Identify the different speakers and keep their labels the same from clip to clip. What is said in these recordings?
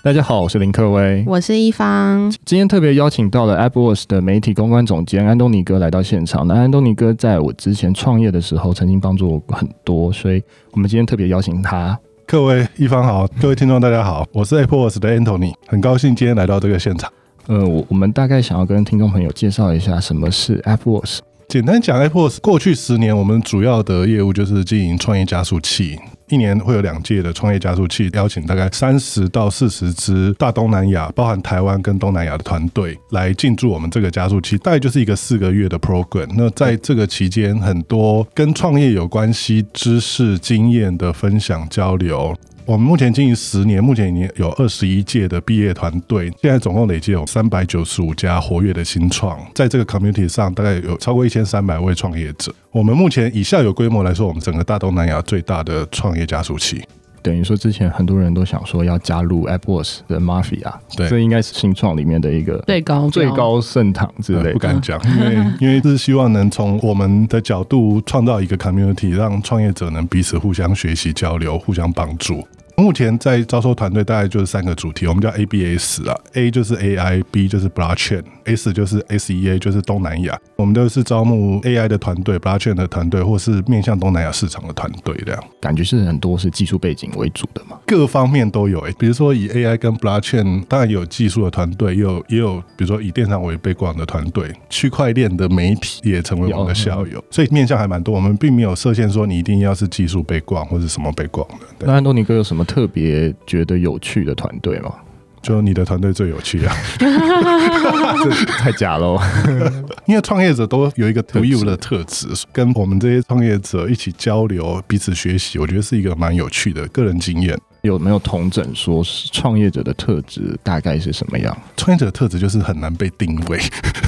Speaker 1: 大家好，我是林克威，
Speaker 2: 我是一方。
Speaker 1: 今天特别邀请到了 Apple Watch 的媒体公关总监安东尼哥来到现场。那安东尼哥在我之前创业的时候，曾经帮助我很多，所以我们今天特别邀请他。
Speaker 3: 各位一方好，各位听众大家好，我是 Apple Watch 的 Anthony，很高兴今天来到这个现场。
Speaker 1: 呃，我我们大概想要跟听众朋友介绍一下什么是 Apple
Speaker 3: Watch。简单讲，AppWorks 过去十年，我们主要的业务就是经营创业加速器。一年会有两届的创业加速器，邀请大概三十到四十支大东南亚，包含台湾跟东南亚的团队来进驻我们这个加速器，大概就是一个四个月的 program。那在这个期间，很多跟创业有关系知识经验的分享交流。我们目前经营十年，目前已经有二十一届的毕业团队，现在总共累计有三百九十五家活跃的新创，在这个 community 上，大概有超过一千三百位创业者。我们目前以校友规模来说，我们整个大东南亚最大的创业加速器。
Speaker 1: 等于说，之前很多人都想说要加入 AppWorks 的 Mafia，
Speaker 3: 对，
Speaker 1: 这应该是新创里面的一个
Speaker 2: 最高
Speaker 1: 最高圣堂之类的，
Speaker 3: 不敢讲，因为 因为是希望能从我们的角度创造一个 community，让创业者能彼此互相学习交流，互相帮助。目前在招收团队，大概就是三个主题，我们叫 ABS 啊，A 就是 AI，B 就是 Blockchain，S 就是 SEA，就是东南亚。我们都是招募 AI 的团队、Blockchain 的团队，或是面向东南亚市场的团队这样。
Speaker 1: 感觉是很多是技术背景为主的嘛，
Speaker 3: 各方面都有诶。比如说以 AI 跟 Blockchain，当然有技术的团队，也有也有，比如说以电商为背光的团队，区块链的媒体也成为我们的校友，所以面向还蛮多。我们并没有设限说你一定要是技术背光或者什么背光的。
Speaker 1: 那安东尼哥有什么？特别觉得有趣的团队吗？
Speaker 3: 就你的团队最有趣啊！
Speaker 1: 这 太假喽，
Speaker 3: 因为创业者都有一个独有的特质，跟我们这些创业者一起交流、彼此学习，我觉得是一个蛮有趣的个人经验。
Speaker 1: 有没有同整说创业者的特质大概是什么样？
Speaker 3: 创业者的特质就是很难被定位。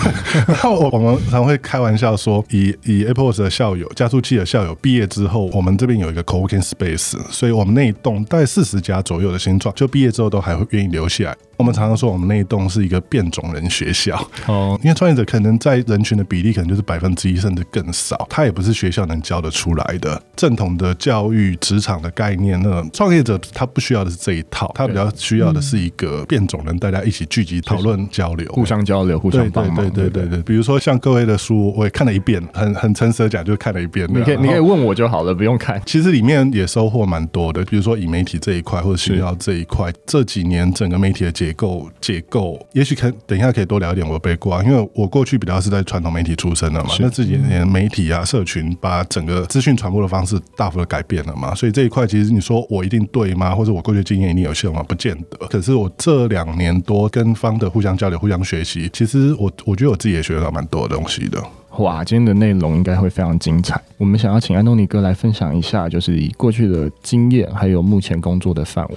Speaker 3: 然后我们常会开玩笑说，以以 AppWorks 的校友、加速器的校友毕业之后，我们这边有一个 coworking space，所以我们那一栋大概四十家左右的新创，就毕业之后都还会愿意留下来。我们常常说，我们那一栋是一个变种人学校哦，因为创业者可能在人群的比例可能就是百分之一甚至更少，他也不是学校能教得出来的正统的教育、职场的概念。那创业者他不需要的是这一套，他比较需要的是一个变种人，大家一起聚集讨论、交流、
Speaker 1: 互相交流、互相帮忙。
Speaker 3: 对对对对对，比如说像各位的书，我也看了一遍，很很诚实的讲，就看了一遍。
Speaker 1: 你可以你可以问我就好了，不用看。
Speaker 3: 其实里面也收获蛮多的，比如说以媒体这一块或者需要这一块，这几年整个媒体的结构结构，也许可等一下可以多聊一点我的背景，因为我过去比较是在传统媒体出身的嘛，那这几年媒体啊、社群把整个资讯传播的方式大幅的改变了嘛，所以这一块其实你说我一定对吗？或者我过去经验一定有效吗？不见得。可是我这两年多跟方的互相交流、互相学习，其实我我觉得我自己也学到蛮多的东西的。
Speaker 1: 哇，今天的内容应该会非常精彩。我们想要请安东尼哥来分享一下，就是以过去的经验，还有目前工作的范围。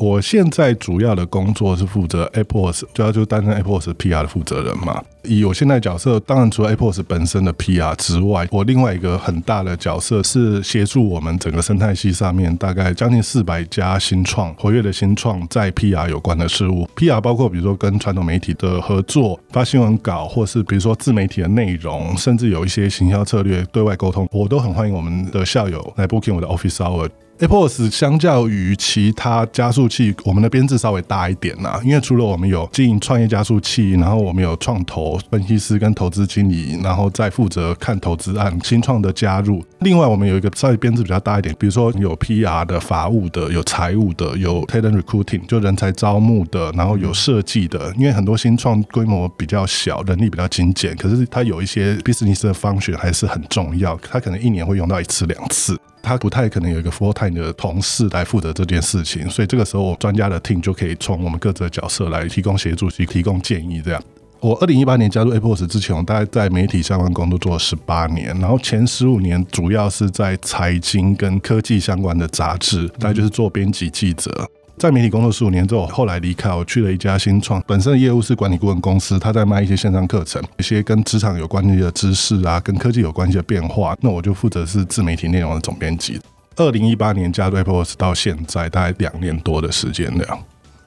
Speaker 3: 我现在主要的工作是负责 AppWorks，主要就是担任 AppWorks PR 的负责人嘛。以我现在角色，当然除了 AppWorks 本身的 PR 之外，我另外一个很大的角色是协助我们整个生态系上面大概将近四百家新创活跃的新创在 PR 有关的事务。PR 包括比如说跟传统媒体的合作、发新闻稿，或是比如说自媒体的内容，甚至有一些行销策略、对外沟通，我都很欢迎我们的校友来 booking 我的 Office Hour。AppWorks 相较于其他加速器，我们的编制稍微大一点呐，因为除了我们有经营创业加速器，然后我们有创投分析师跟投资经理，然后再负责看投资案新创的加入。另外，我们有一个稍微编制比较大一点，比如说有 PR 的、法务的、有财务的、有 talent recruiting 就人才招募的，然后有设计的。因为很多新创规模比较小，人力比较精简，可是它有一些 business 的 function 还是很重要，它可能一年会用到一次两次。他不太可能有一个 full time 的同事来负责这件事情，所以这个时候我专家的 team 就可以从我们各自的角色来提供协助，及提供建议。这样，我二零一八年加入 APOS 之前，我大概在媒体相关工作做了十八年，然后前十五年主要是在财经跟科技相关的杂志，大概就是做编辑记者。在媒体工作十五年之后，后来离开，我去了一家新创，本身的业务是管理顾问公司，他在卖一些线上课程，一些跟职场有关系的知识啊，跟科技有关系的变化。那我就负责是自媒体内容的总编辑。二零一八年加入 AppWorks 到现在，大概两年多的时间了。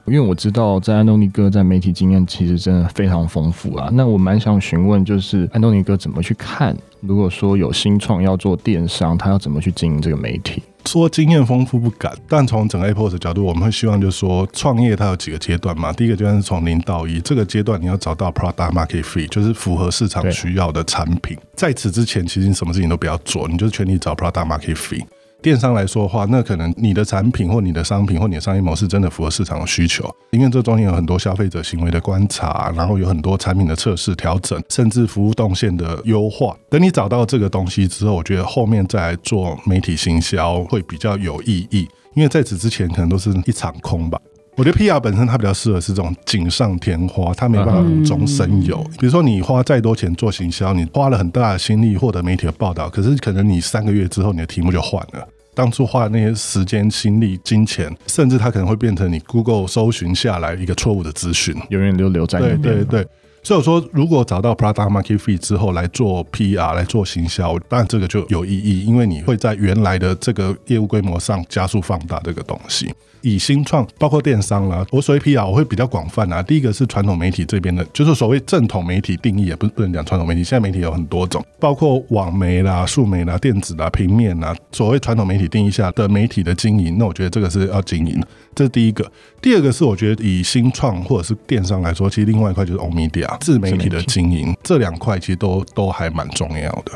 Speaker 1: 因为我知道在安东尼哥在媒体经验其实真的非常丰富啊。那我蛮想询问，就是安东尼哥怎么去看，如果说有新创要做电商，他要怎么去经营这个媒体？
Speaker 3: 说经验丰富不敢，但从整个 AppWorks 的角度，我们会希望就是说，创业它有几个阶段嘛。第一个阶段是从零到一，这个阶段你要找到 Product Market Fit，就是符合市场需要的产品。在此之前，其实你什么事情都不要做，你就是全力找 Product Market Fit。电商来说的话，那可能你的产品或你的商品或你的商业模式真的符合市场的需求，因为这中间有很多消费者行为的观察，然后有很多产品的测试、调整，甚至服务动线的优化。等你找到这个东西之后，我觉得后面再来做媒体行销会比较有意义，因为在此之前可能都是一场空吧。我觉得 PR 本身它比较适合是这种锦上添花，它没办法无中生有。比如说你花再多钱做行销，你花了很大的心力获得媒体的报道，可是可能你三个月之后你的题目就换了。当初花的那些时间、心力、金钱，甚至它可能会变成你 Google 搜寻下来一个错误的资讯，
Speaker 1: 永远都留在那边。
Speaker 3: 对对对，所以我说，如果找到 Product Market Fit 之后来做 PR 来做行销，当然这个就有意义，因为你会在原来的这个业务规模上加速放大这个东西。以新创包括电商啦，我所谓 PR 我会比较广泛啊。第一个是传统媒体这边的，就是所谓正统媒体定义，也不是不能讲传统媒体。现在媒体有很多种，包括网媒啦、数媒啦、电子啦、平面啦。所谓传统媒体定义下的媒体的经营，那我觉得这个是要经营的，这是第一个。第二个是我觉得以新创或者是电商来说，其实另外一块就是 owned media 自媒体的经营，这两块其实都都还蛮重要的。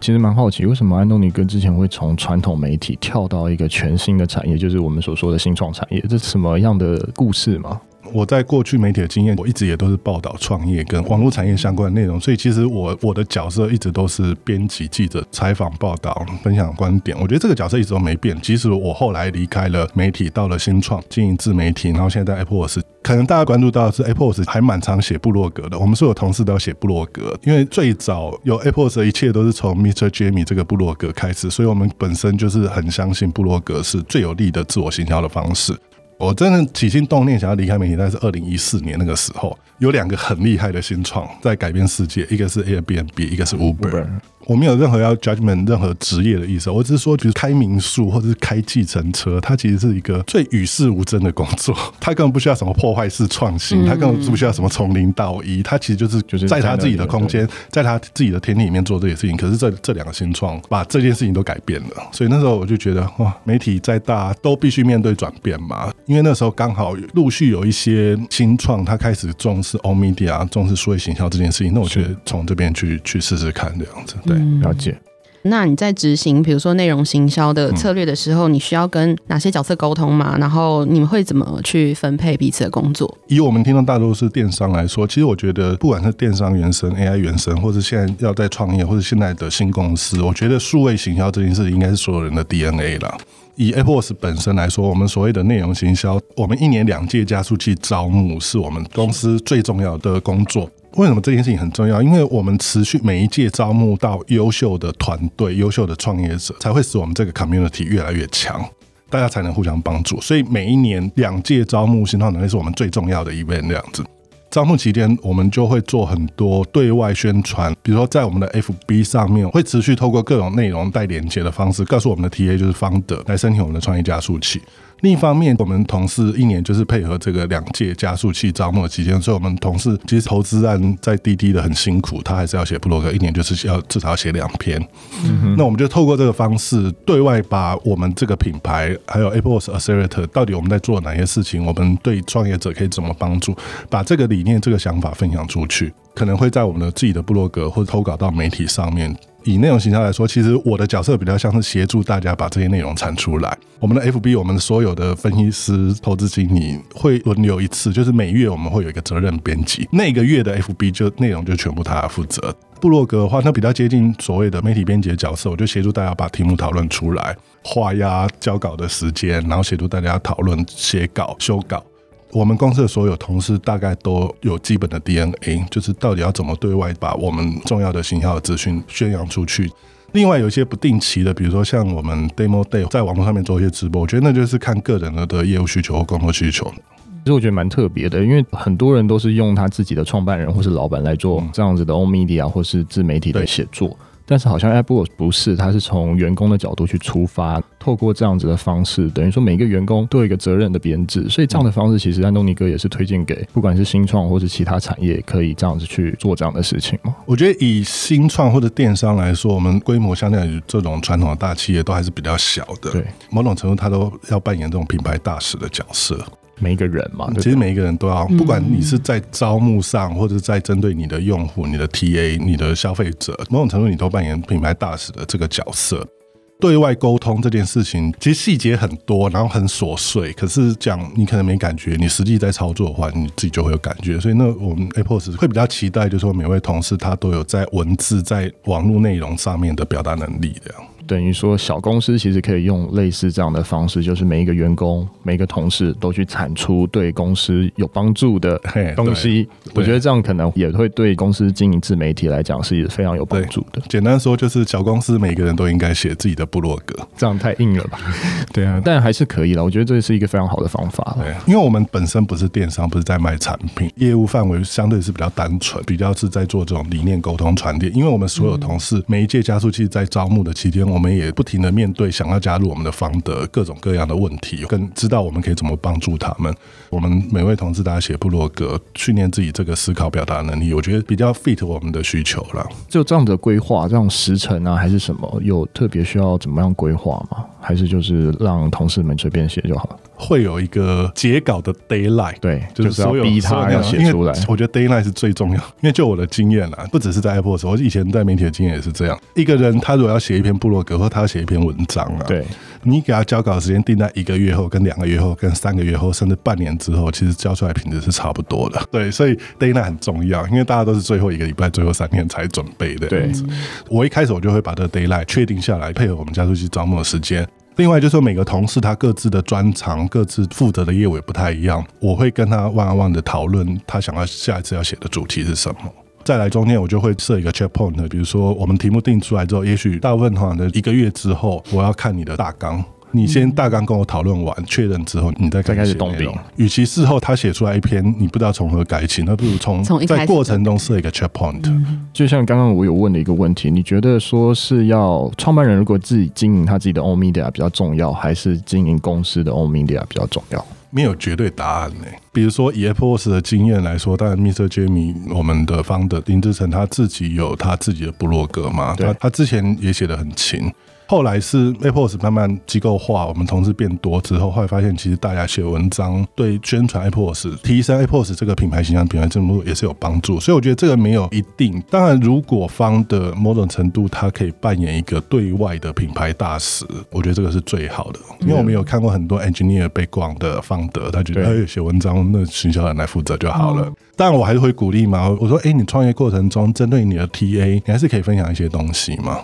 Speaker 1: 其实蛮好奇，为什么安东尼哥之前会从传统媒体跳到一个全新的产业，就是我们所说的新创产业？这是什么样的故事吗？
Speaker 3: 我在过去媒体的经验，我一直也都是报道创业跟网络产业相关的内容，所以其实我我的角色一直都是编辑、记者、采访、报道、分享观点。我觉得这个角色一直都没变。即使我后来离开了媒体，到了新创经营自媒体，然后现在在 Apple 是可能大家关注到的是 AppWorks 还蛮常写部落格的。我们所有同事都要写部落格，因为最早有 Apple 的一切都是从 Mr. Jamie 这个部落格开始，所以我们本身就是很相信部落格是最有利的自我行销的方式。我真的起心动念想要离开媒体，但是二零一四年那个时候，有两个很厉害的新创在改变世界，一个是 Airbnb，一个是 Uber。我没有任何要 judgment 任何职业的意思，我只是说，比如开民宿或者是开计程车，它其实是一个最与世无争的工作，它根本不需要什么破坏式创新，它根本不需要什么从零到一，它其实就是就是在他自己的空间，在他自己的天地里面做这些事情。可是这这两个新创把这件事情都改变了，所以那时候我就觉得哇，媒体再大都必须面对转变嘛，因为那时候刚好陆续有一些新创，他开始重视 owned media，重视数位行销这件事情，那我觉得从这边去去试试看这样子，对。
Speaker 1: 了解。
Speaker 2: 那你在执行，比如说内容行销的策略的时候，你需要跟哪些角色沟通吗？然后你们会怎么去分配彼此的工作？
Speaker 3: 以我们听到大多数电商来说，其实我觉得，不管是电商原生、AI 原生，或者现在要在创业，或者现在的新公司，我觉得数位行销这件事应该是所有人的 DNA 了。以 AppWorks 本身来说，我们所谓的内容行销，我们一年两届加速器招募是我们公司最重要的工作。为什么这件事情很重要？因为我们持续每一届招募到优秀的团队、优秀的创业者，才会使我们这个 community 越来越强，大家才能互相帮助。所以每一年两届招募新创能力是我们最重要的 event 这样子。招募期间，我们就会做很多对外宣传，比如说在我们的 FB 上面，会持续透过各种内容带连接的方式，告诉我们的 TA 就是 Founder 来申请我们的创业加速器。另一方面，我们同事一年就是配合这个两届加速器招募的期间，所以我们同事其实投资案在滴滴的很辛苦，他还是要写布洛克，一年就是要至少要写两篇。嗯哼。那我们就透过这个方式对外把我们这个品牌，还有 AppWorks Accelerator 到底我们在做哪些事情，我们对创业者可以怎么帮助，把这个理念、这个想法分享出去，可能会在我们的自己的部落格或者投稿到媒体上面。以内容形象来说，其实我的角色比较像是协助大家把这些内容产出来。我们的 FB，我们所有的分析师、投资经理会轮流一次，就是每月我们会有一个责任编辑，那个月的 FB 就内容就全部他负责。部落格的话，那比较接近所谓的媒体编辑的角色，我就协助大家把题目讨论出来，画押交稿的时间，然后协助大家讨论写稿、修稿。我们公司的所有同事大概都有基本的 DNA，就是到底要怎么对外把我们重要的行销的资讯宣扬出去。另外有一些不定期的，比如说像我们 Demo Day 在网络上面做一些直播，我觉得那就是看个人的的业务需求或工作需求。
Speaker 1: 其实我觉得蛮特别的，因为很多人都是用他自己的创办人或是老板来做这样子的 owned media 或是自媒体的写作。但是好像 AppWorks 不是，它是从员工的角度去出发，透过这样子的方式，等于说每个员工都有一个责任的编制，所以这样的方式其实安东尼哥也是推荐给不管是新创或是其他产业，可以这样子去做这样的事情吗？
Speaker 3: 我觉得以新创或者电商来说，我们规模相对于这种传统的大企业都还是比较小的，
Speaker 1: 对，
Speaker 3: 某种程度它都要扮演这种品牌大使的角色。
Speaker 1: 每一个人嘛，
Speaker 3: 其实每一个人都要，不管你是在招募上，或者在针对你的用户、你的 TA、你的消费者，某种程度你都扮演品牌大使的这个角色。对外沟通这件事情，其实细节很多，然后很琐碎，可是讲你可能没感觉，你实际在操作的话，你自己就会有感觉。所以，那我们 AppWorks 会比较期待，就是说每位同事他都有在文字、在网络内容上面的表达能力这样。
Speaker 1: 等于说，小公司其实可以用类似这样的方式，就是每一个员工、每一个同事都去产出对公司有帮助的东西。我觉得这样可能也会对公司经营自媒体来讲是非常有帮助的。
Speaker 3: 简单说，就是小公司每个人都应该写自己的部落格，
Speaker 1: 这样太硬了吧？对啊，但还是可以了。我觉得这是一个非常好的方法。
Speaker 3: 对，因为我们本身不是电商，不是在卖产品，业务范围相对是比较单纯，比较是在做这种理念沟通传递。因为我们所有同事每一届加速器在招募的期间，我我们也不停的。面对想要加入我们的方的各种各样的问题，跟知道我们可以怎么帮助他们。我们每位同志大家写部落格，训练自己这个思考表达能力，我觉得比较 fit 我们的需求了。
Speaker 1: 就这样的规划，这样时程啊，还是什么，有特别需要怎么样规划吗？还是就是让同事们随便写就好了？
Speaker 3: 会有一个截稿的 d
Speaker 1: a y l i g h t 对，
Speaker 3: 就是所有
Speaker 1: 逼他要写出来。
Speaker 3: 我觉得 d a y l i g h t 是最重要，因为就我的经验啦，不只是在 Apple 时候我以前在媒体的经验也是这样。一个人他如果要写一篇部落格，或他要写一篇文章啊，
Speaker 1: 对，
Speaker 3: 你给他交稿的时间定在一个月后、跟两个月后、跟三个月后，甚至半年之后，其实交出来品质是差不多的。对，所以 deadline 很重要，因为大家都是最后一个礼拜、最后三天才准备的。对，我一开始我就会把这个 deadline 确定下来，配合我们加速器招募的时间。另外就是说，每个同事他各自的专长、各自负责的业务也不太一样，我会跟他 one on one 的讨论，他想要下一次要写的主题是什么。再来中间，我就会设一个 check point，比如说我们题目定出来之后，也许大部分的话呢，一个月之后，我要看你的大纲。你先大纲跟我讨论完确认之后，你再开始动笔。与其事后他写出来一篇你不知道从何改起，那不如从在过程中设一个 check point。
Speaker 1: 就像刚刚我有问的一个问题，你觉得说是要创办人如果自己经营他自己的 own media 比较重要，还是经营公司的 own media 比较重要？
Speaker 3: 没有绝对答案呢。比如说以 AppWorks 的经验来说，当然 Mr. Jamie 我们的 founder 林志成他自己有他自己的部落格嘛，他他之前也写的很勤。后来是 AppWorks 慢慢机构化，我们同事变多之后，后来发现其实大家写文章对宣传 AppWorks、提升 AppWorks 这个品牌形象、品牌知名度也是有帮助。所以我觉得这个没有一定。当然，如果方的某种程度，它可以扮演一个对外的品牌大使，我觉得这个是最好的。因为我们有看过很多 engineer 被广的方德，他觉得哎写文章那行销人来负责就好了。当然我还是会鼓励嘛，我说哎，你创业过程中针对你的 TA，你还是可以分享一些东西嘛。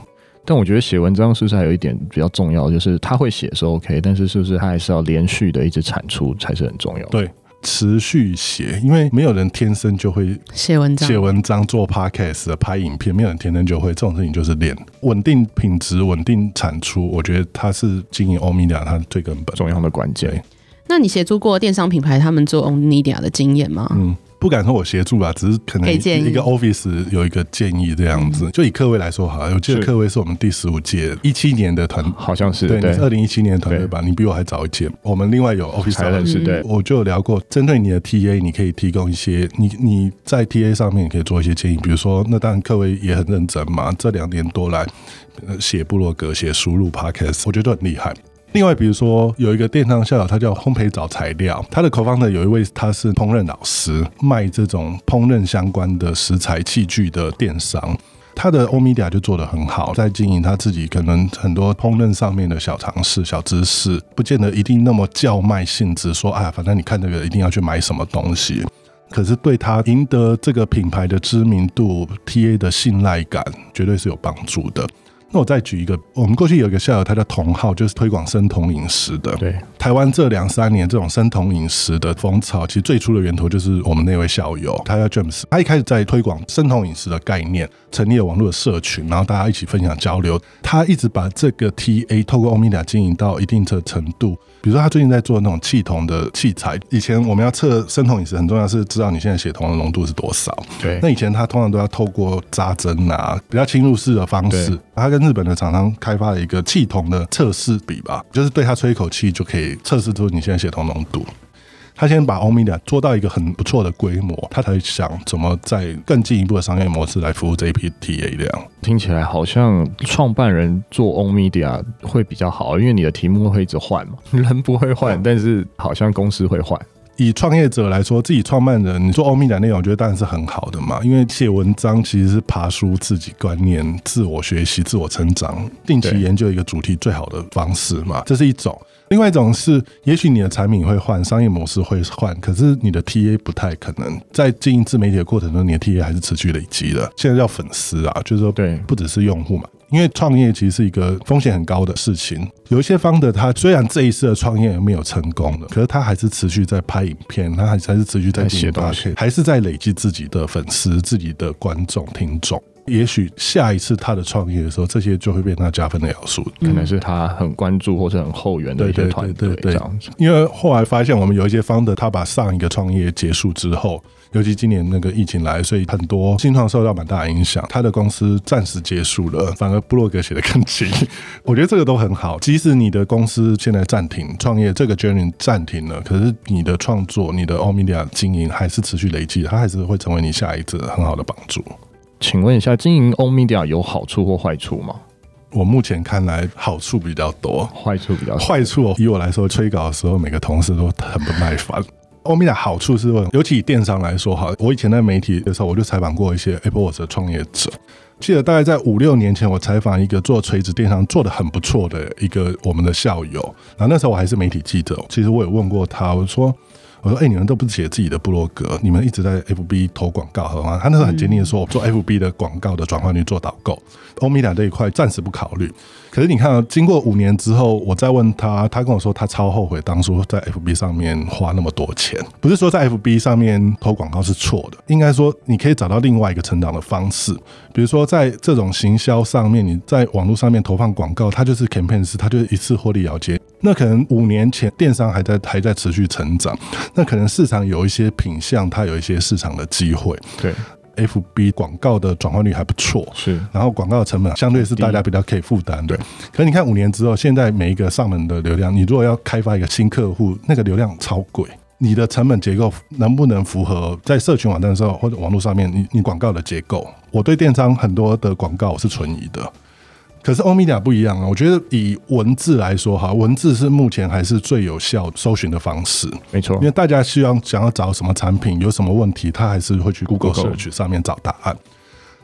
Speaker 1: 但我觉得写文章是不是还有一点比较重要，就是他会写是 OK，但是是不是他还是要连续的一直产出才是很重要？
Speaker 3: 对，持续写，因为没有人天生就会
Speaker 2: 写文章、
Speaker 3: 写文章、做 podcast、拍影片，没有人天生就会，这种事情就是练稳定品质、稳定产出。我觉得它是经营 own media 它最根本
Speaker 1: 重要的关键。
Speaker 2: 那你协助过电商品牌他们做 own media 的经验吗？嗯。
Speaker 3: 不敢说我协助吧，只是可能一个 office 有一个建议这样子。就以克威来说好了，我记得克威是我们第十五届一七年的团，
Speaker 1: 好像是
Speaker 3: 对，你是二零一七年的团队吧？你比我还早一届。我们另外有 office 才认识，对，我就有聊过，针对你的 TA，你可以提供一些，你你在 TA 上面可以做一些建议，比如说，那当然克威也很认真嘛，这两年多来写部落格、写输入 podcast，我觉得都很厉害。另外，比如说有一个电商校友，他叫烘焙找材料，他的 co-founder 有一位他是烹饪老师，卖这种烹饪相关的食材器具的电商，他的 own media 就做得很好，在经营他自己可能很多烹饪上面的小尝试、小知识，不见得一定那么叫卖性质，说啊，反正你看这个一定要去买什么东西，可是对他赢得这个品牌的知名度、TA 的信赖感，绝对是有帮助的。那我再举一个，我们过去有一个校友，他叫童浩，就是推广生酮饮食的。
Speaker 1: 对，
Speaker 3: 台湾这两三年这种生酮饮食的风潮，其实最初的源头就是我们那位校友，他叫 James，他一开始在推广生酮饮食的概念，成立了网络的社群，然后大家一起分享交流。他一直把这个 TA 透过欧米伽经营到一定的程度。比如说，他最近在做那种气酮的器材。以前我们要测生酮饮食，很重要是知道你现在血酮的浓度是多少。
Speaker 1: 对。
Speaker 3: 那以前他通常都要透过扎针啊，比较侵入式的方式。他跟日本的厂商开发了一个气筒的测试笔吧，就是对他吹一口气就可以测试出你现在血酮浓度。他先把欧米伽做到一个很不错的规模，他才想怎么在更进一步的商业模式来服务这一批 TA 量。
Speaker 1: 听起来好像创办人做欧米伽会比较好，因为你的题目会一直换嘛，人不会换，但是好像公司会换。
Speaker 3: 以创业者来说，自己创办人你做欧米伽内容，我觉得当然是很好的嘛，因为写文章其实是爬书自己观念、自我学习、自我成长，定期研究一个主题最好的方式嘛，这是一种。另外一种是，也许你的产品会换，商业模式会换，可是你的 TA 不太可能在经营自媒体的过程中，你的 TA 还是持续累积的。现在叫粉丝啊，就是说，对，不只是用户嘛。因为创业其实是一个风险很高的事情。有一些 founder，他虽然这一次的创业没有成功的，可是他还是持续在拍影片，他还还是持续在写东西，还是在累积自己的粉丝、自己的观众、听众。也许下一次他的创业的时候，这些就会变成他加分的要素，
Speaker 1: 可能是他很关注或者很后援的一些团队这样子。
Speaker 3: 因为后来发现，我们有一些 founder，他把上一个创业结束之后，尤其今年那个疫情来，所以很多新创受到蛮大的影响，他的公司暂时结束了，反而布洛格写的更勤。我觉得这个都很好，即使你的公司现在暂停创业，这个 journey 暂停了，可是你的创作、你的 omedia 经营还是持续累积，它还是会成为你下一次很好的帮助。
Speaker 1: 请问一下，经营 omedia 有好处或坏处吗？
Speaker 3: 我目前看来，好处比较多，
Speaker 1: 坏处比较少。
Speaker 3: 坏处以我来说，催稿的时候，每个同事都很不耐烦。欧米伽好处是问，尤其以电商来说，哈，我以前在媒体的时候，我就采访过一些 Apple Watch 的创业者。记得大概在五六年前，我采访一个做垂直电商做得很不错的一个我们的校友，然后那时候我还是媒体记者，其实我有问过他，我说。我说：“哎、欸，你们都不写自己的部落格，你们一直在 FB 投广告，好吗？”他那时候很坚定的说：“我做 FB 的广告的转换率做导购，欧米伽这一块暂时不考虑。”可是你看，经过五年之后，我再问他，他跟我说他超后悔当初在 FB 上面花那么多钱。不是说在 FB 上面投广告是错的，应该说你可以找到另外一个成长的方式。比如说在这种行销上面，你在网络上面投放广告，它就是 campaign 式，它就是一次获利了结。那可能五年前电商还在还在持续成长，那可能市场有一些品相，它有一些市场的机会。
Speaker 1: 对。
Speaker 3: FB 广告的转换率还不错，是，然后广告的成本相对是大家比较可以负担，对。可是你看五年之后，现在每一个上门的流量，你如果要开发一个新客户，那个流量超贵，你的成本结构能不能符合在社群网站的时候或者网络上面你你广告的结构？我对电商很多的广告我是存疑的。可是欧米伽不一样啊，我觉得以文字来说哈，文字是目前还是最有效搜寻的方式，
Speaker 1: 没错。
Speaker 3: 因为大家希望想要找什么产品，有什么问题，他还是会去 Google Search 上面找答案。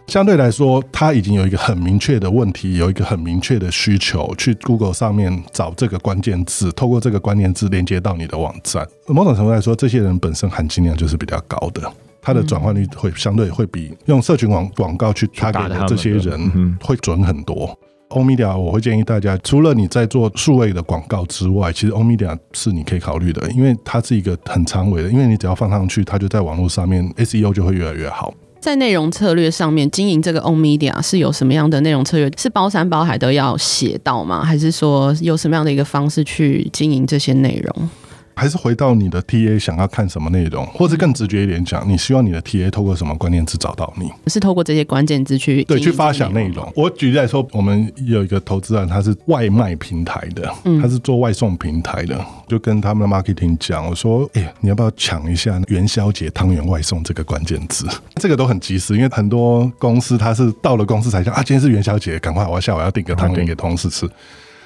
Speaker 3: 相对来说，他已经有一个很明确的问题，有一个很明确的需求，去 Google 上面找这个关键字，透过这个关键字连接到你的网站。某种程度来说，这些人本身含金量就是比较高的，他的转换率会相对会比用社群网广告去打给的这些人会准很多。欧米 a，我会建议大家，除了你在做数位的广告之外，其实欧米 a 是你可以考虑的，因为它是一个很长尾的，因为你只要放上去，它就在网络上面 SEO 就会越来越好。
Speaker 2: 在内容策略上面，经营这个欧米伽是有什么样的内容策略？是包山包海都要写到吗？还是说有什么样的一个方式去经营这些内容？
Speaker 3: 还是回到你的 TA 想要看什么内容，或者更直觉一点讲，你希望你的 TA 透过什么关键字找到你？
Speaker 2: 是透过这些关键字去
Speaker 3: 对去发想内容。我举例来说，我们有一个投资人，他是外卖平台的，他是做外送平台的，就跟他们的 marketing 讲，我说：“哎、欸，你要不要抢一下元宵节汤圆外送这个关键字？这个都很及时，因为很多公司他是到了公司才讲啊，今天是元宵节，赶快我要下午要订个汤圆给同事吃。”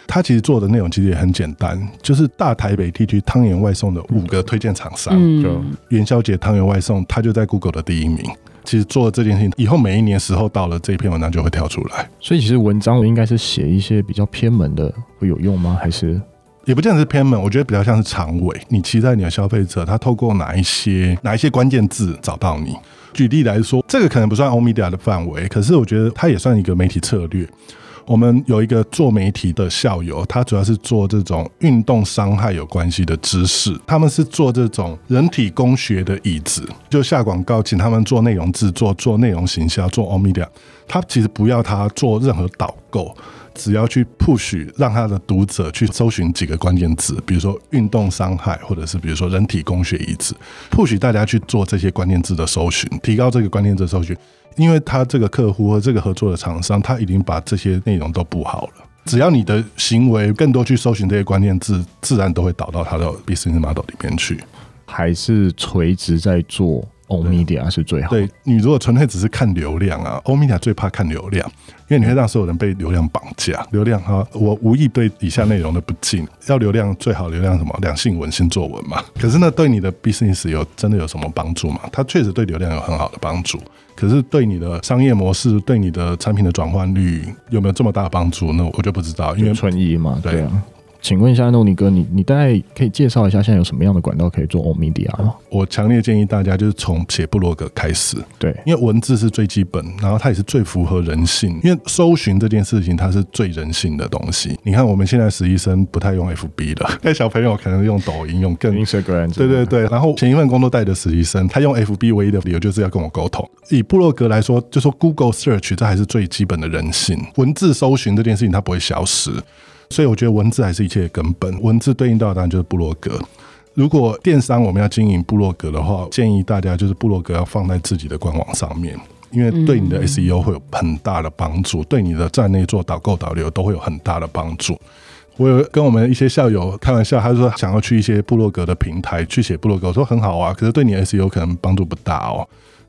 Speaker 3: 他其实做的内容其实也很简单，就是大台北地区汤圆外送的五个推荐厂商，就元宵节汤圆外送，他就在 Google 的第一名。其实做了这件事情以后，每一年时候到了，这一篇文章就会跳出来。
Speaker 1: 所以其实文章应该是写一些比较偏门的会有用吗？还是
Speaker 3: 也不见得是偏门，我觉得比较像是长尾。你期待你的消费者他透过哪一些哪一些关键字找到你？举例来说，这个可能不算欧米伽的范围，可是我觉得它也算一个媒体策略。我们有一个做媒体的校友，他主要是做这种运动伤害有关系的知识，他们是做这种人体工学的椅子，就下广告请他们做内容制作、做内容行销、做 Omedia。他其实不要他做任何导购，只要去 push 让他的读者去搜寻几个关键字，比如说运动伤害，或者是比如说人体工学椅子，push 大家去做这些关键字的搜寻，提高这个关键字搜寻。因为他这个客户和这个合作的厂商，他已经把这些内容都补好了。只要你的行为更多去搜寻这些关键字，自然都会导到他的 business model 里面去。
Speaker 1: 还是垂直在做 own media 是最好。
Speaker 3: 对，你如果纯粹只是看流量啊，own media 最怕看流量，因为你会让所有人被流量绑架。流量哈，我无意对以下内容的不敬。要流量最好流量什么？两性文、性作文嘛。可是那对你的 business 有真的有什么帮助吗？它确实对流量有很好的帮助。可是对你的商业模式、对你的产品的转换率有没有这么大的帮助？那我就不知道，因为
Speaker 1: 存疑嘛。对啊。请问一下，诺尼哥，你你大概可以介绍一下现在有什么样的管道可以做 own media 吗？
Speaker 3: 我强烈建议大家就是从写部落格开始，
Speaker 1: 对，
Speaker 3: 因为文字是最基本，然后它也是最符合人性。因为搜寻这件事情，它是最人性的东西。你看我们现在实习生不太用 FB 了，那小朋友可能用抖音，用更
Speaker 1: Instagram。
Speaker 3: 对对对。然后前一份工作带的实习生，他用 FB 唯一的理由就是要跟我沟通。以部落格来说，就说 Google Search 这还是最基本的人性。文字搜寻这件事情，它不会消失。所以我觉得文字还是一切的根本，文字对应到的当然就是部落格。如果电商我们要经营部落格的话，建议大家就是部落格要放在自己的官网上面，因为对你的 SEO 会有很大的帮助，对你的站内做导购导流都会有很大的帮助。我有跟我们一些校友开玩笑，他说想要去一些部落格的平台去写部落格，我说很好啊，可是对你 SEO 可能帮助不大哦。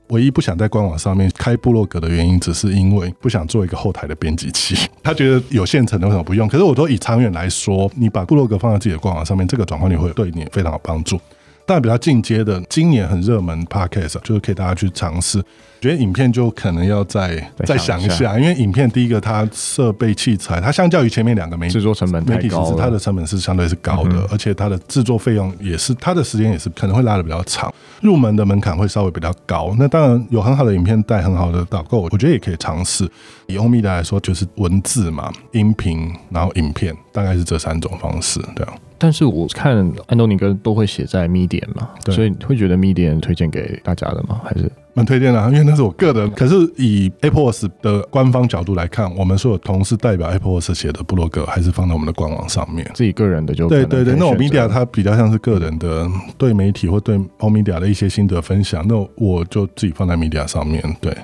Speaker 3: 唯一不想在官网上面开部落格的原因，只是因为不想做一个后台的编辑器。他觉得有现成的为什么不用？可是我都以长远来说，你把部落格放在自己的官网上面，这个转换率会对你非常有帮助。但比较进阶的，今年很热门 Podcast 就是可以大家去尝试。觉得影片就可能要再再想一下，因为影片第一个它设备器材，它相较于前面两个媒体
Speaker 1: 制作成本太高，
Speaker 3: 它的成本是相对是高的，而且它的制作费用也是，它的时间也是可能会拉的比较长，入门的门槛会稍微比较高。那当然有很好的影片带很好的导购，我觉得也可以尝试。以欧米的来说，就是文字嘛，音频，然后影片，大概是这三种方式，对啊。
Speaker 1: 但是我看安东尼哥都会写在 Medium 嘛，对所以会觉得 Medium 推荐给大家的吗？还是？
Speaker 3: 蛮推荐的，因为那是我个人。可是以 AppWorks 的官方角度来看，我们所有同事代表 AppWorks 写的部落格，还是放在我们的官网上面。
Speaker 1: 自己个人的就
Speaker 3: 对对对，那我 Media 它比较像是个人的对媒体或对 Media 的一些心得分享，那我就自己放在 Media 上面。对。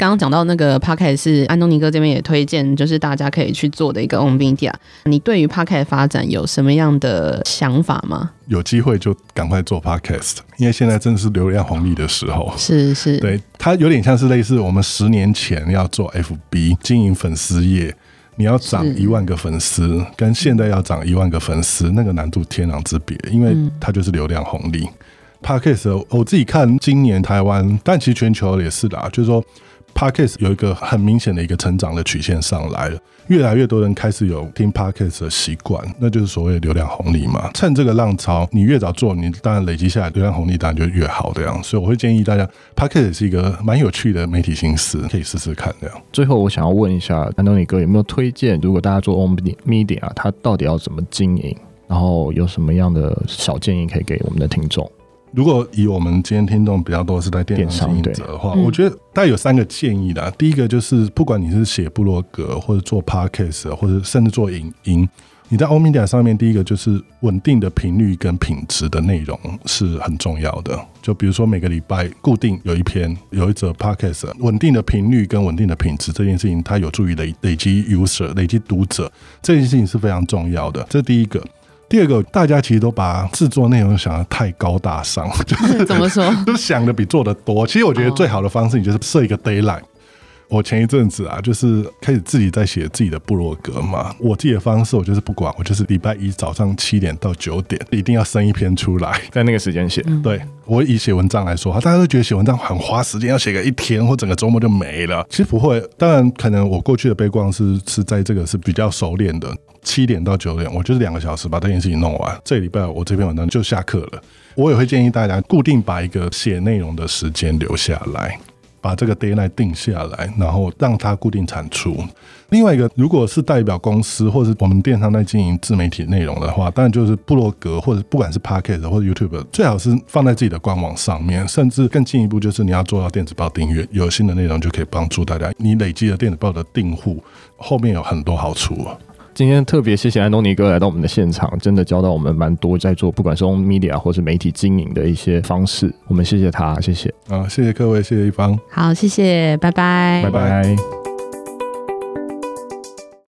Speaker 2: 刚刚讲到那个 Podcast 是安东尼哥这边也推荐，就是大家可以去做的一个 Own Media。你对于 Podcast 发展有什么样的想法吗？
Speaker 3: 有机会就赶快做 Podcast，因为现在真的是流量红利的时候。
Speaker 2: 是是，
Speaker 3: 对，它有点像是类似我们十年前要做 FB 经营粉丝页，你要涨一万个粉丝，跟现在要涨一万个粉丝，那个难度天壤之别，因为它就是流量红利。嗯、Podcast 我自己看今年台湾，但其实全球也是的，就是说。Podcast 有一个很明显的一个成长的曲线上来了，越来越多人开始有听 Podcast 的习惯，那就是所谓流量红利嘛。趁这个浪潮，你越早做，你当然累积下来流量红利当然就越好的样。所以我会建议大家，Podcast 是一个蛮有趣的媒体形式，可以试试看这样。
Speaker 1: 最后，我想要问一下安东尼哥有没有推荐？如果大家做 Own Media，他到底要怎么经营？然后有什么样的小建议可以给我们的听众？
Speaker 3: 如果以我们今天听众比较多是在电商经营者的话，我觉得大概有三个建议啦。第一个就是，不管你是写部落格，或者做 podcast，或者甚至做影音，你在 Own Media 上面，第一个就是稳定的频率跟品质的内容是很重要的。就比如说每个礼拜固定有一篇，有一则 podcast，稳定的频率跟稳定的品质这件事情，它有助于累累积 user，累积读者，这件事情是非常重要的。这是第一个。第二个，大家其实都把制作内容想得太高大上，就是
Speaker 2: 怎么说，
Speaker 3: 就是想的比做的多。其实我觉得最好的方式，你就是设一个 deadline。我前一阵子啊，就是开始自己在写自己的部落格嘛。我自己的方式，我就是不管，我就是礼拜一早上七点到九点，一定要生一篇出来，
Speaker 1: 在那个时间写。
Speaker 3: 对，我以写文章来说，大家都觉得写文章很花时间，要写个一天或整个周末就没了。其实不会，当然可能我过去的背光是是在这个是比较熟练的。七点到九点，我就是两个小时把这件事情弄完。这礼拜我这篇文章就下课了。我也会建议大家固定把一个写内容的时间留下来。把这个 deadline 定下来，然后让它固定产出。另外一个，如果是代表公司或者我们电商在经营自媒体内容的话，当然就是部落格或者不管是 Podcast 或者 YouTube，最好是放在自己的官网上面。甚至更进一步，就是你要做到电子报订阅，有新的内容就可以帮助大家。你累积了电子报的订户，后面有很多好处啊。
Speaker 1: 今天特别谢谢安东尼哥来到我们的现场，真的教到我们蛮多在做不管是 on media 或是媒体经营的一些方式。我们谢谢他，谢谢。
Speaker 3: 啊，谢谢各位，谢谢一方。
Speaker 2: 好，谢谢，拜拜，
Speaker 3: 拜拜。